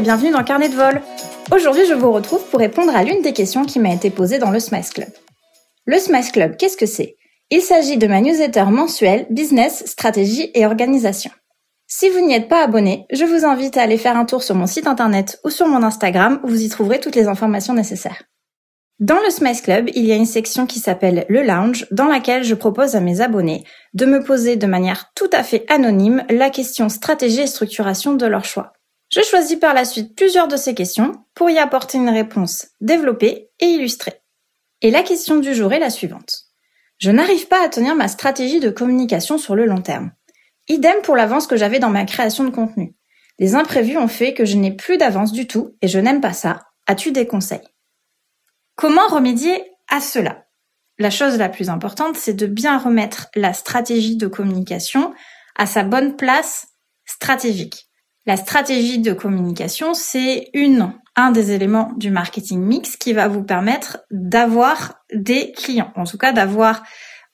bienvenue dans Carnet de vol. Aujourd'hui, je vous retrouve pour répondre à l'une des questions qui m'a été posée dans le Smice Club. Le Smice Club, qu'est-ce que c'est? Il s'agit de ma newsletter mensuelle Business, Stratégie et Organisation. Si vous n'y êtes pas abonné, je vous invite à aller faire un tour sur mon site internet ou sur mon Instagram où vous y trouverez toutes les informations nécessaires. Dans le Smice Club, il y a une section qui s'appelle le Lounge, dans laquelle je propose à mes abonnés de me poser de manière tout à fait anonyme la question stratégie et structuration de leur choix. Je choisis par la suite plusieurs de ces questions pour y apporter une réponse développée et illustrée. Et la question du jour est la suivante. Je n'arrive pas à tenir ma stratégie de communication sur le long terme. Idem pour l'avance que j'avais dans ma création de contenu. Les imprévus ont fait que je n'ai plus d'avance du tout et je n'aime pas ça. As-tu des conseils? Comment remédier à cela? La chose la plus importante, c'est de bien remettre la stratégie de communication à sa bonne place stratégique. La stratégie de communication, c'est une, un des éléments du marketing mix qui va vous permettre d'avoir des clients, en tout cas d'avoir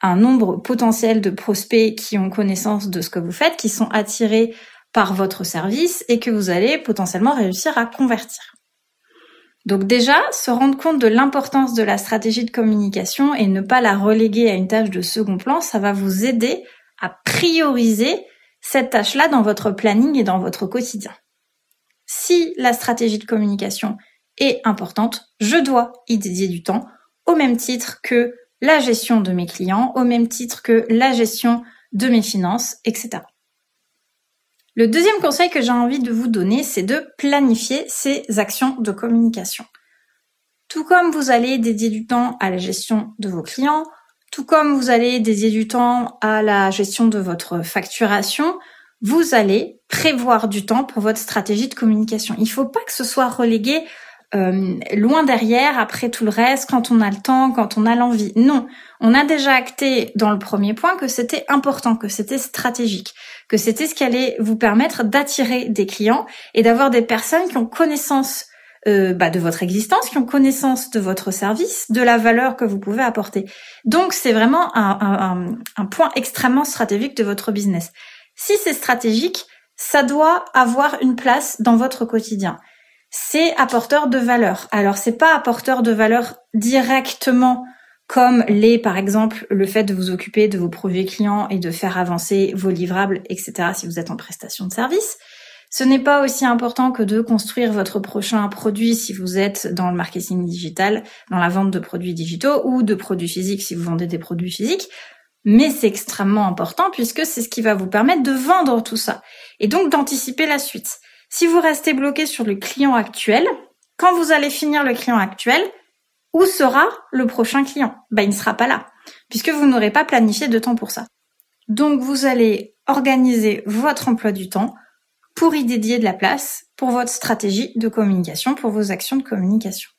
un nombre potentiel de prospects qui ont connaissance de ce que vous faites, qui sont attirés par votre service et que vous allez potentiellement réussir à convertir. Donc déjà, se rendre compte de l'importance de la stratégie de communication et ne pas la reléguer à une tâche de second plan, ça va vous aider à prioriser cette tâche-là dans votre planning et dans votre quotidien. Si la stratégie de communication est importante, je dois y dédier du temps au même titre que la gestion de mes clients, au même titre que la gestion de mes finances, etc. Le deuxième conseil que j'ai envie de vous donner, c'est de planifier ces actions de communication. Tout comme vous allez dédier du temps à la gestion de vos clients, tout comme vous allez dédier du temps à la gestion de votre facturation, vous allez prévoir du temps pour votre stratégie de communication. Il ne faut pas que ce soit relégué euh, loin derrière, après tout le reste, quand on a le temps, quand on a l'envie. Non, on a déjà acté dans le premier point que c'était important, que c'était stratégique, que c'était ce qui allait vous permettre d'attirer des clients et d'avoir des personnes qui ont connaissance euh, bah, de votre existence, qui ont connaissance de votre service, de la valeur que vous pouvez apporter. Donc c'est vraiment un, un point extrêmement stratégique de votre business. Si c'est stratégique, ça doit avoir une place dans votre quotidien c'est apporteur de valeur. Alors c'est pas apporteur de valeur directement comme les, par exemple, le fait de vous occuper de vos projets clients et de faire avancer vos livrables, etc. si vous êtes en prestation de service. Ce n'est pas aussi important que de construire votre prochain produit si vous êtes dans le marketing digital, dans la vente de produits digitaux ou de produits physiques si vous vendez des produits physiques. Mais c'est extrêmement important puisque c'est ce qui va vous permettre de vendre tout ça et donc d'anticiper la suite. Si vous restez bloqué sur le client actuel, quand vous allez finir le client actuel, où sera le prochain client? Ben, il ne sera pas là, puisque vous n'aurez pas planifié de temps pour ça. Donc, vous allez organiser votre emploi du temps pour y dédier de la place pour votre stratégie de communication, pour vos actions de communication.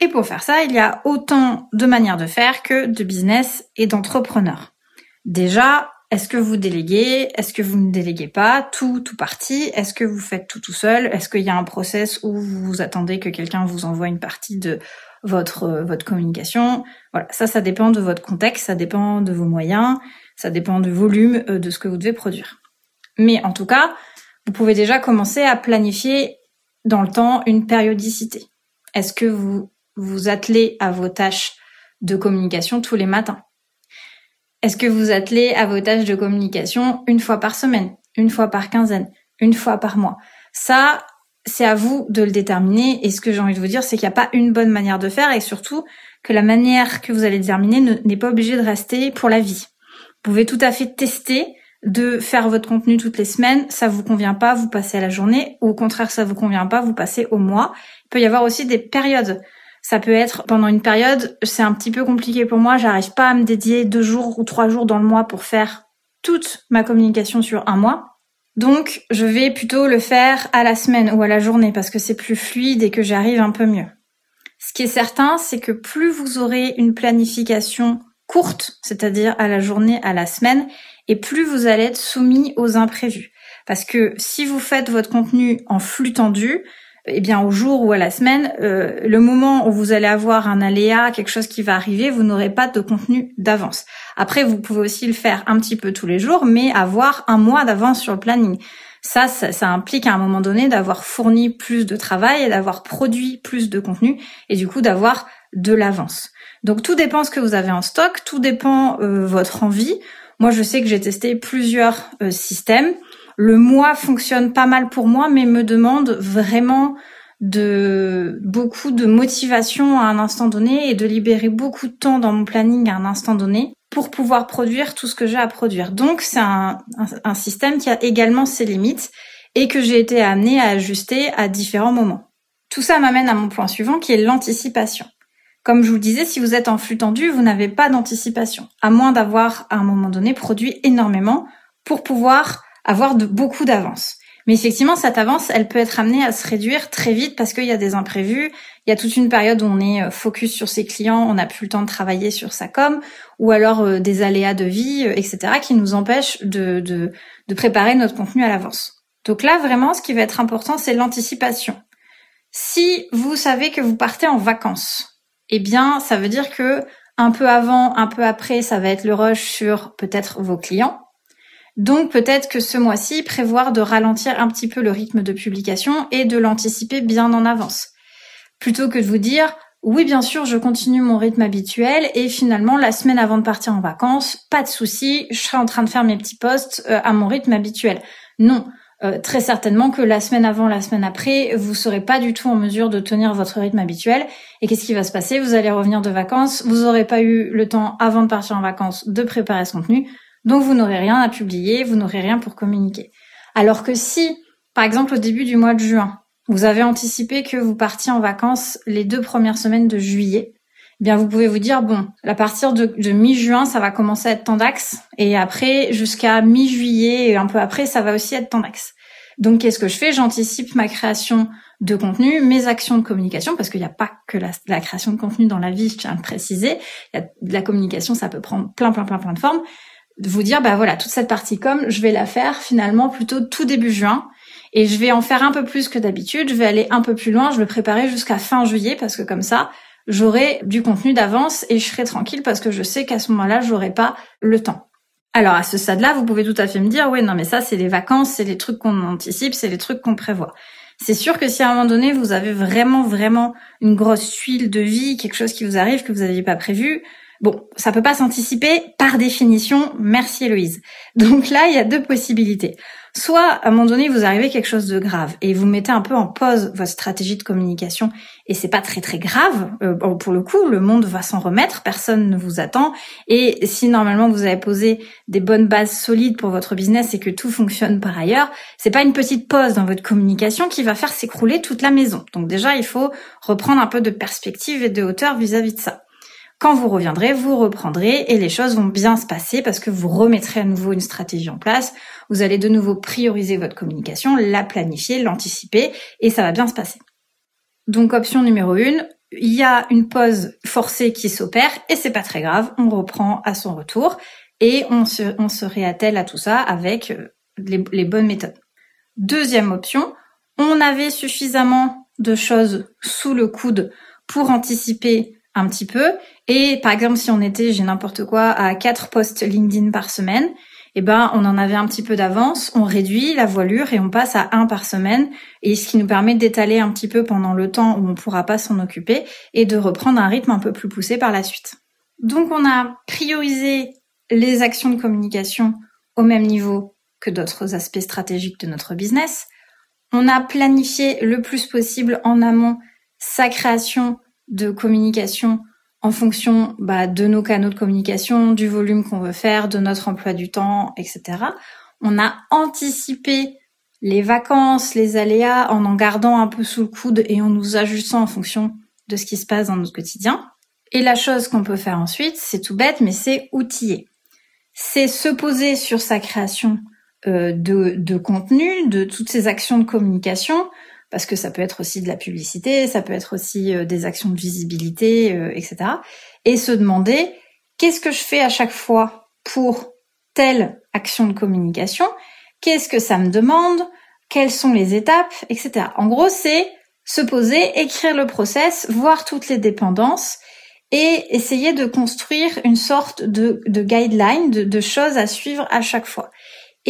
Et pour faire ça, il y a autant de manières de faire que de business et d'entrepreneurs. Déjà, est-ce que vous déléguez? Est-ce que vous ne déléguez pas? Tout, tout parti Est-ce que vous faites tout tout seul? Est-ce qu'il y a un process où vous attendez que quelqu'un vous envoie une partie de votre euh, communication? Voilà, ça, ça dépend de votre contexte, ça dépend de vos moyens, ça dépend du volume euh, de ce que vous devez produire. Mais en tout cas, vous pouvez déjà commencer à planifier dans le temps une périodicité. Est-ce que vous vous attelez à vos tâches de communication tous les matins? Est-ce que vous attelez à vos tâches de communication une fois par semaine, une fois par quinzaine, une fois par mois? Ça, c'est à vous de le déterminer. Et ce que j'ai envie de vous dire, c'est qu'il n'y a pas une bonne manière de faire et surtout que la manière que vous allez déterminer n'est pas obligée de rester pour la vie. Vous pouvez tout à fait tester de faire votre contenu toutes les semaines, ça vous convient pas, vous passez à la journée, ou au contraire ça vous convient pas, vous passez au mois. Il peut y avoir aussi des périodes. Ça peut être pendant une période, c'est un petit peu compliqué pour moi, j'arrive pas à me dédier deux jours ou trois jours dans le mois pour faire toute ma communication sur un mois. Donc, je vais plutôt le faire à la semaine ou à la journée parce que c'est plus fluide et que j'arrive un peu mieux. Ce qui est certain, c'est que plus vous aurez une planification courte, c'est-à-dire à la journée, à la semaine, et plus vous allez être soumis aux imprévus. Parce que si vous faites votre contenu en flux tendu, eh bien au jour ou à la semaine, euh, le moment où vous allez avoir un aléa, quelque chose qui va arriver, vous n'aurez pas de contenu d'avance. Après, vous pouvez aussi le faire un petit peu tous les jours, mais avoir un mois d'avance sur le planning. Ça, ça, ça, implique à un moment donné d'avoir fourni plus de travail et d'avoir produit plus de contenu et du coup d'avoir de l'avance. Donc tout dépend ce que vous avez en stock, tout dépend euh, votre envie. Moi, je sais que j'ai testé plusieurs euh, systèmes. Le mois fonctionne pas mal pour moi, mais me demande vraiment de beaucoup de motivation à un instant donné et de libérer beaucoup de temps dans mon planning à un instant donné pour pouvoir produire tout ce que j'ai à produire. Donc c'est un, système qui a également ses limites et que j'ai été amenée à ajuster à différents moments. Tout ça m'amène à mon point suivant qui est l'anticipation. Comme je vous le disais, si vous êtes en flux tendu, vous n'avez pas d'anticipation, à moins d'avoir à un moment donné produit énormément pour pouvoir avoir beaucoup d'avance. Mais effectivement, cette avance, elle peut être amenée à se réduire très vite parce qu'il y a des imprévus. Il y a toute une période où on est euh, focus sur ses clients, on n'a plus le temps de travailler sur sa com, ou alors euh, des aléas de vie, euh, etc., qui nous empêchent de, de, de préparer notre contenu à l'avance. Donc là, vraiment, ce qui va être important, c'est l'anticipation. Si vous savez que vous partez en vacances, eh bien, ça veut dire que un peu avant, un peu après, ça va être le rush sur peut-être vos clients. Donc peut-être que ce mois-ci, prévoir de ralentir un petit peu le rythme de publication et de l'anticiper bien en avance. Plutôt que de vous dire, oui bien sûr, je continue mon rythme habituel et finalement la semaine avant de partir en vacances, pas de souci, je serai en train de faire mes petits posts euh, à mon rythme habituel. Non, euh, très certainement que la semaine avant, la semaine après, vous serez pas du tout en mesure de tenir votre rythme habituel. Et qu'est-ce qui va se passer? Vous allez revenir de vacances, vous n'aurez pas eu le temps avant de partir en vacances de préparer ce contenu. Donc vous n'aurez rien à publier, vous n'aurez rien pour communiquer. Alors que si, par exemple au début du mois de juin, vous avez anticipé que vous partiez en vacances les deux premières semaines de juillet, eh bien vous pouvez vous dire bon, à partir de, mi-juin, ça va commencer à être temps d'axe, et après jusqu'à mi-juillet et un peu après, ça va aussi être temps d'axe. Donc qu'est-ce que je fais? J'anticipe ma création de contenu, mes actions de communication, parce qu'il n'y a pas que la, création de contenu dans la vie, je tiens à le préciser. La communication, ça peut prendre plein, plein, plein, plein de formes de vous dire, bah voilà, toute cette partie com, je vais la faire finalement plutôt tout début juin. Et je vais en faire un peu plus que d'habitude. Je vais aller un peu plus loin. Je vais préparer jusqu'à fin juillet parce que comme ça, j'aurai du contenu d'avance et je serai tranquille parce que je sais qu'à ce moment-là, j'aurai pas le temps. Alors à ce stade-là, vous pouvez tout à fait me dire, ouais, non, mais ça, c'est les vacances, c'est les trucs qu'on anticipe, c'est les trucs qu'on prévoit. C'est sûr que si à un moment donné, vous avez vraiment, vraiment une grosse tuile de vie, quelque chose qui vous arrive que vous n'aviez pas prévu, Bon, ça peut pas s'anticiper par définition. Merci Héloïse. Donc là, il y a deux possibilités. Soit à un moment donné, vous arrivez quelque chose de grave et vous mettez un peu en pause votre stratégie de communication et c'est pas très très grave. Euh, pour le coup, le monde va s'en remettre, personne ne vous attend et si normalement vous avez posé des bonnes bases solides pour votre business et que tout fonctionne par ailleurs, c'est pas une petite pause dans votre communication qui va faire s'écrouler toute la maison. Donc déjà, il faut reprendre un peu de perspective et de hauteur vis à -vis de ça. Quand vous reviendrez, vous reprendrez et les choses vont bien se passer parce que vous remettrez à nouveau une stratégie en place. Vous allez de nouveau prioriser votre communication, la planifier, l'anticiper et ça va bien se passer. Donc option numéro une, il y a une pause forcée qui s'opère et c'est pas très grave, on reprend à son retour et on se, on réattelle à tout ça avec euh, les bonnes méthodes. Deuxième option, on avait suffisamment de choses sous le coude pour anticiper un petit peu. Et par exemple, si on était, j'ai n'importe quoi, à quatre posts LinkedIn par semaine, eh ben, on en avait un petit peu d'avance, on réduit la voilure et on passe à un par semaine, et ce qui nous permet d'étaler un petit peu pendant le temps où on pourra pas s'en occuper et de reprendre un rythme un peu plus poussé par la suite. Donc, on a priorisé les actions de communication au même niveau que d'autres aspects stratégiques de notre business. On a planifié le plus possible en amont sa création de communication en fonction bah, de nos canaux de communication, du volume qu'on veut faire, de notre emploi du temps, etc. On a anticipé les vacances, les aléas en en gardant un peu sous le coude et en nous ajustant en fonction de ce qui se passe dans notre quotidien. Et la chose qu'on peut faire ensuite, c'est tout bête, mais c'est outiller. C'est se poser sur sa création euh, de, de contenu, de toutes ces actions de communication, parce que ça peut être aussi de la publicité, ça peut être aussi euh, des actions de visibilité, euh, etc. Et se demander qu'est-ce que je fais à chaque fois pour telle action de communication, qu'est-ce que ça me demande, quelles sont les étapes, etc. En gros, c'est se poser, écrire le process, voir toutes les dépendances et essayer de construire une sorte de, de guideline, de, de choses à suivre à chaque fois.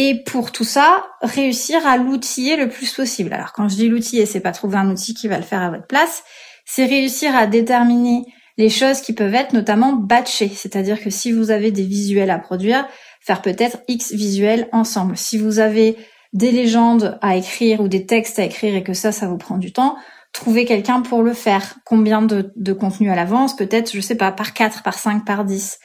Et pour tout ça, réussir à l'outiller le plus possible. Alors quand je dis l'outiller, c'est pas trouver un outil qui va le faire à votre place, c'est réussir à déterminer les choses qui peuvent être notamment batchées. C'est-à-dire que si vous avez des visuels à produire, faire peut-être X visuels ensemble. Si vous avez des légendes à écrire ou des textes à écrire et que ça, ça vous prend du temps, trouver quelqu'un pour le faire. Combien de, contenu à l'avance? Peut-être, je sais pas, par 4, par 5, par 10.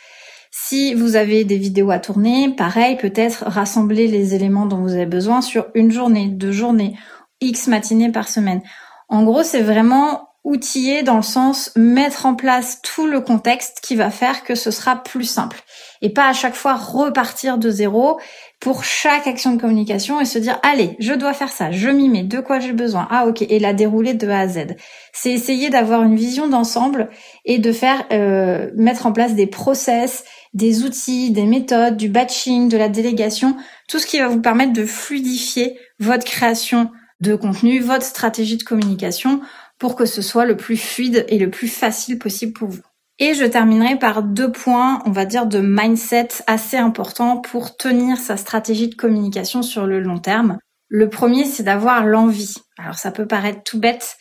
Si vous avez des vidéos à tourner, pareil, peut-être rassembler les éléments dont vous avez besoin sur une journée, deux journées, X matinées par semaine. En gros, c'est vraiment outiller dans le sens mettre en place tout le contexte qui va faire que ce sera plus simple. Et pas à chaque fois repartir de zéro pour chaque action de communication et se dire allez je dois faire ça je m'y mets de quoi j'ai besoin. Ah ok et la dérouler de A à Z. C'est essayer d'avoir une vision d'ensemble et de faire euh, mettre en place des process des outils des méthodes du batching de la délégation tout ce qui va vous permettre de fluidifier votre création de contenu votre stratégie de communication pour que ce soit le plus fluide et le plus facile possible pour vous. Et je terminerai par deux points, on va dire, de mindset assez importants pour tenir sa stratégie de communication sur le long terme. Le premier, c'est d'avoir l'envie. Alors ça peut paraître tout bête,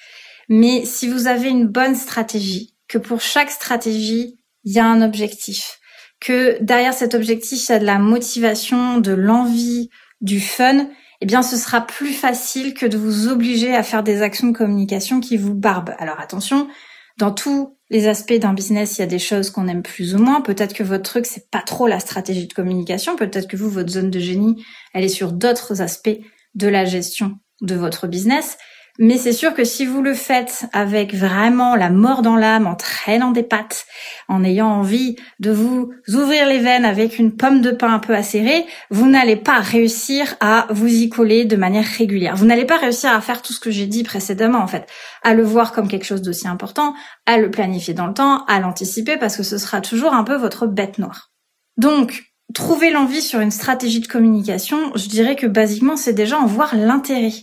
mais si vous avez une bonne stratégie, que pour chaque stratégie, il y a un objectif, que derrière cet objectif, il y a de la motivation, de l'envie, du fun, eh bien ce sera plus facile que de vous obliger à faire des actions de communication qui vous barbent. Alors attention, dans tous les aspects d'un business, il y a des choses qu'on aime plus ou moins. Peut-être que votre truc, c'est pas trop la stratégie de communication. Peut-être que vous, votre zone de génie, elle est sur d'autres aspects de la gestion de votre business. Mais c'est sûr que si vous le faites avec vraiment la mort dans l'âme, en traînant des pattes, en ayant envie de vous ouvrir les veines avec une pomme de pain un peu acérée, vous n'allez pas réussir à vous y coller de manière régulière. Vous n'allez pas réussir à faire tout ce que j'ai dit précédemment, en fait. À le voir comme quelque chose d'aussi important, à le planifier dans le temps, à l'anticiper, parce que ce sera toujours un peu votre bête noire. Donc, trouver l'envie sur une stratégie de communication, je dirais que basiquement, c'est déjà en voir l'intérêt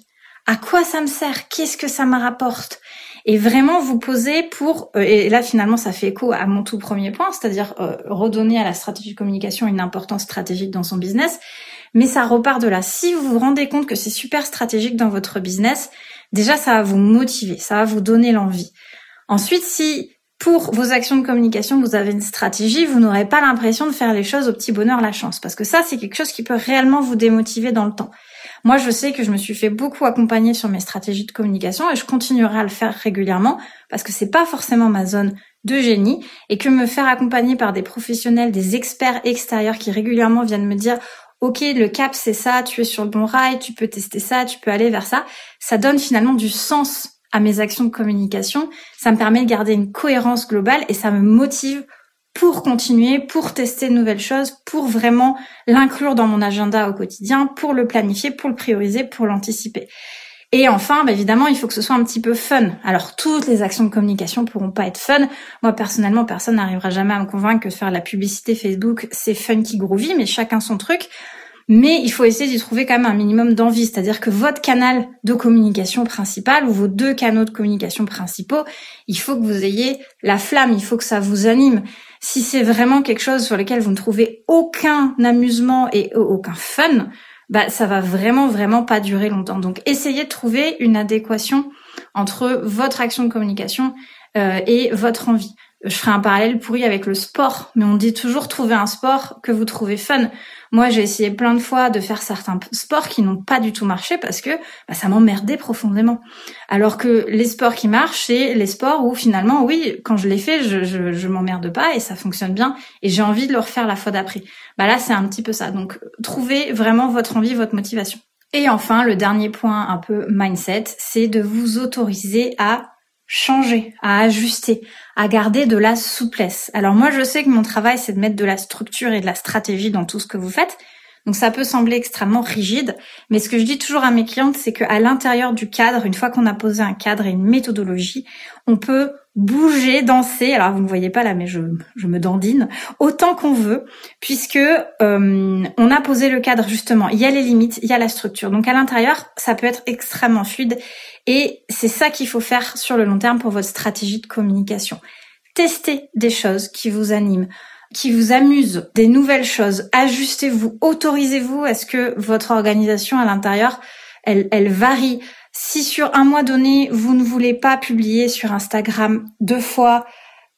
à quoi ça me sert? Qu'est-ce que ça me rapporte? Et vraiment vous poser pour euh, et là finalement ça fait écho à mon tout premier point, c'est-à-dire euh, redonner à la stratégie de communication une importance stratégique dans son business, mais ça repart de là. Si vous vous rendez compte que c'est super stratégique dans votre business, déjà ça va vous motiver, ça va vous donner l'envie. Ensuite, si pour vos actions de communication, vous avez une stratégie, vous n'aurez pas l'impression de faire les choses au petit bonheur la chance parce que ça c'est quelque chose qui peut réellement vous démotiver dans le temps. Moi, je sais que je me suis fait beaucoup accompagner sur mes stratégies de communication et je continuerai à le faire régulièrement parce que c'est pas forcément ma zone de génie et que me faire accompagner par des professionnels, des experts extérieurs qui régulièrement viennent me dire OK, le cap c'est ça, tu es sur le bon rail, tu peux tester ça, tu peux aller vers ça, ça donne finalement du sens à mes actions de communication, ça me permet de garder une cohérence globale et ça me motive pour continuer, pour tester de nouvelles choses, pour vraiment l'inclure dans mon agenda au quotidien, pour le planifier, pour le prioriser, pour l'anticiper. Et enfin, bah évidemment, il faut que ce soit un petit peu fun. Alors, toutes les actions de communication pourront pas être fun. Moi, personnellement, personne n'arrivera jamais à me convaincre que faire la publicité Facebook, c'est funky groovy, mais chacun son truc. Mais il faut essayer d'y trouver quand même un minimum d'envie. C'est-à-dire que votre canal de communication principal ou vos deux canaux de communication principaux, il faut que vous ayez la flamme, il faut que ça vous anime. Si c'est vraiment quelque chose sur lequel vous ne trouvez aucun amusement et aucun fun, bah ça va vraiment vraiment pas durer longtemps. Donc essayez de trouver une adéquation entre votre action de communication euh, et votre envie je ferai un parallèle pourri avec le sport, mais on dit toujours trouver un sport que vous trouvez fun. Moi, j'ai essayé plein de fois de faire certains sports qui n'ont pas du tout marché parce que bah, ça m'emmerdait profondément. Alors que les sports qui marchent, c'est les sports où finalement, oui, quand je les fais, je, je, je m'emmerde pas et ça fonctionne bien et j'ai envie de le refaire la fois d'après. Bah là, c'est un petit peu ça. Donc, trouvez vraiment votre envie, votre motivation. Et enfin, le dernier point un peu mindset, c'est de vous autoriser à changer, à ajuster, à garder de la souplesse. Alors moi, je sais que mon travail, c'est de mettre de la structure et de la stratégie dans tout ce que vous faites. Donc ça peut sembler extrêmement rigide, mais ce que je dis toujours à mes clientes, c'est qu'à l'intérieur du cadre, une fois qu'on a posé un cadre et une méthodologie, on peut bouger, danser. Alors vous ne voyez pas là, mais je, je me dandine autant qu'on veut, puisque euh, on a posé le cadre justement. Il y a les limites, il y a la structure. Donc à l'intérieur, ça peut être extrêmement fluide, et c'est ça qu'il faut faire sur le long terme pour votre stratégie de communication. Testez des choses qui vous animent qui vous amusent, des nouvelles choses. Ajustez-vous, autorisez-vous à ce que votre organisation à l'intérieur, elle, varie. Si sur un mois donné, vous ne voulez pas publier sur Instagram deux fois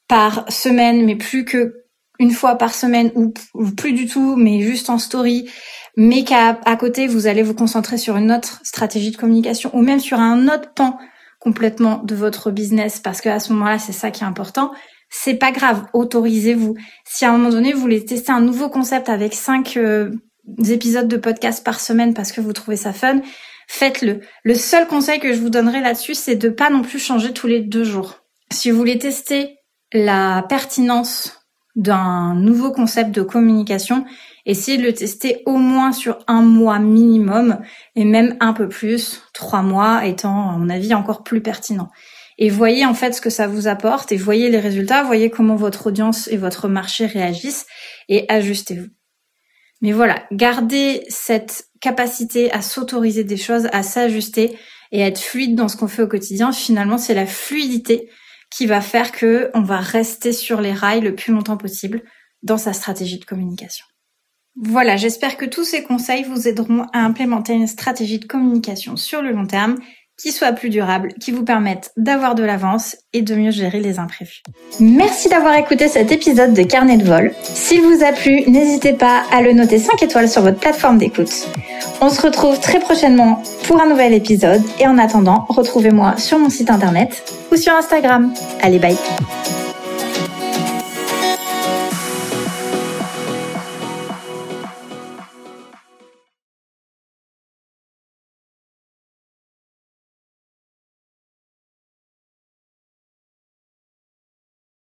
par semaine, mais plus que une fois par semaine ou, plus du tout, mais juste en story, mais qu'à à côté, vous allez vous concentrer sur une autre stratégie de communication ou même sur un autre pan complètement de votre business parce qu'à ce moment-là, c'est ça qui est important. C'est pas grave, autorisez-vous. Si à un moment donné, vous voulez tester un nouveau concept avec cinq euh, épisodes de podcast par semaine parce que vous trouvez ça fun, faites-le. Le seul conseil que je vous donnerai là-dessus, c'est de pas non plus changer tous les deux jours. Si vous voulez tester la pertinence d'un nouveau concept de communication, essayez de le tester au moins sur un mois minimum et même un peu plus, trois mois étant, à mon avis, encore plus pertinent. Et voyez en fait ce que ça vous apporte et voyez les résultats, voyez comment votre audience et votre marché réagissent et ajustez-vous. Mais voilà, gardez cette capacité à s'autoriser des choses, à s'ajuster et à être fluide dans ce qu'on fait au quotidien. Finalement, c'est la fluidité qui va faire que on va rester sur les rails le plus longtemps possible dans sa stratégie de communication. Voilà, j'espère que tous ces conseils vous aideront à implémenter une stratégie de communication sur le long terme qui soit plus durable, qui vous permette d'avoir de l'avance et de mieux gérer les imprévus. Merci d'avoir écouté cet épisode de Carnet de vol. S'il vous a plu, n'hésitez pas à le noter 5 étoiles sur votre plateforme d'écoute. On se retrouve très prochainement pour un nouvel épisode et en attendant, retrouvez-moi sur mon site internet ou sur Instagram. Allez, bye